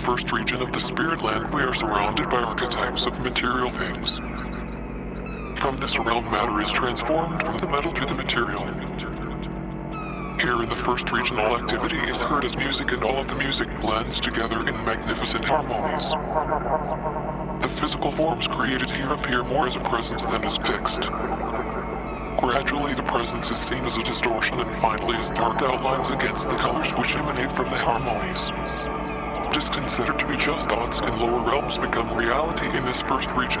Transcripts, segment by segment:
first region of the spirit land, we are surrounded by archetypes of material things. From this realm, matter is transformed from the metal to the material. Here in the first region, all activity is heard as music and all of the music blends together in magnificent harmonies. The physical forms created here appear more as a presence than as fixed. Gradually, the presence is seen as a distortion and finally as dark outlines against the colors which emanate from the harmonies. Is considered to be just thoughts in lower realms become reality in this first region.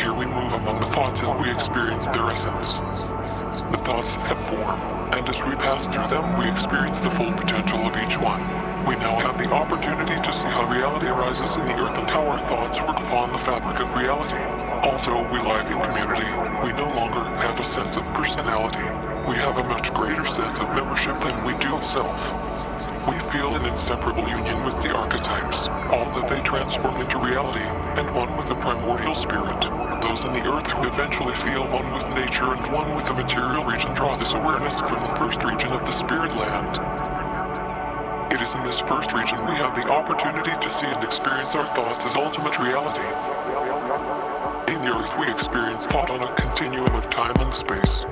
Here we move among the thoughts and we experience their essence. The thoughts have form, and as we pass through them, we experience the full potential of each one. We now have the opportunity to see how reality arises in the earth and how our thoughts work upon the fabric of reality. Although we live in community, we no longer have a sense of personality. We have a much greater sense of membership than we do of self. Feel an inseparable union with the archetypes, all that they transform into reality, and one with the primordial spirit. Those in the earth who eventually feel one with nature and one with the material region draw this awareness from the first region of the spirit land. It is in this first region we have the opportunity to see and experience our thoughts as ultimate reality. In the earth we experience thought on a continuum of time and space.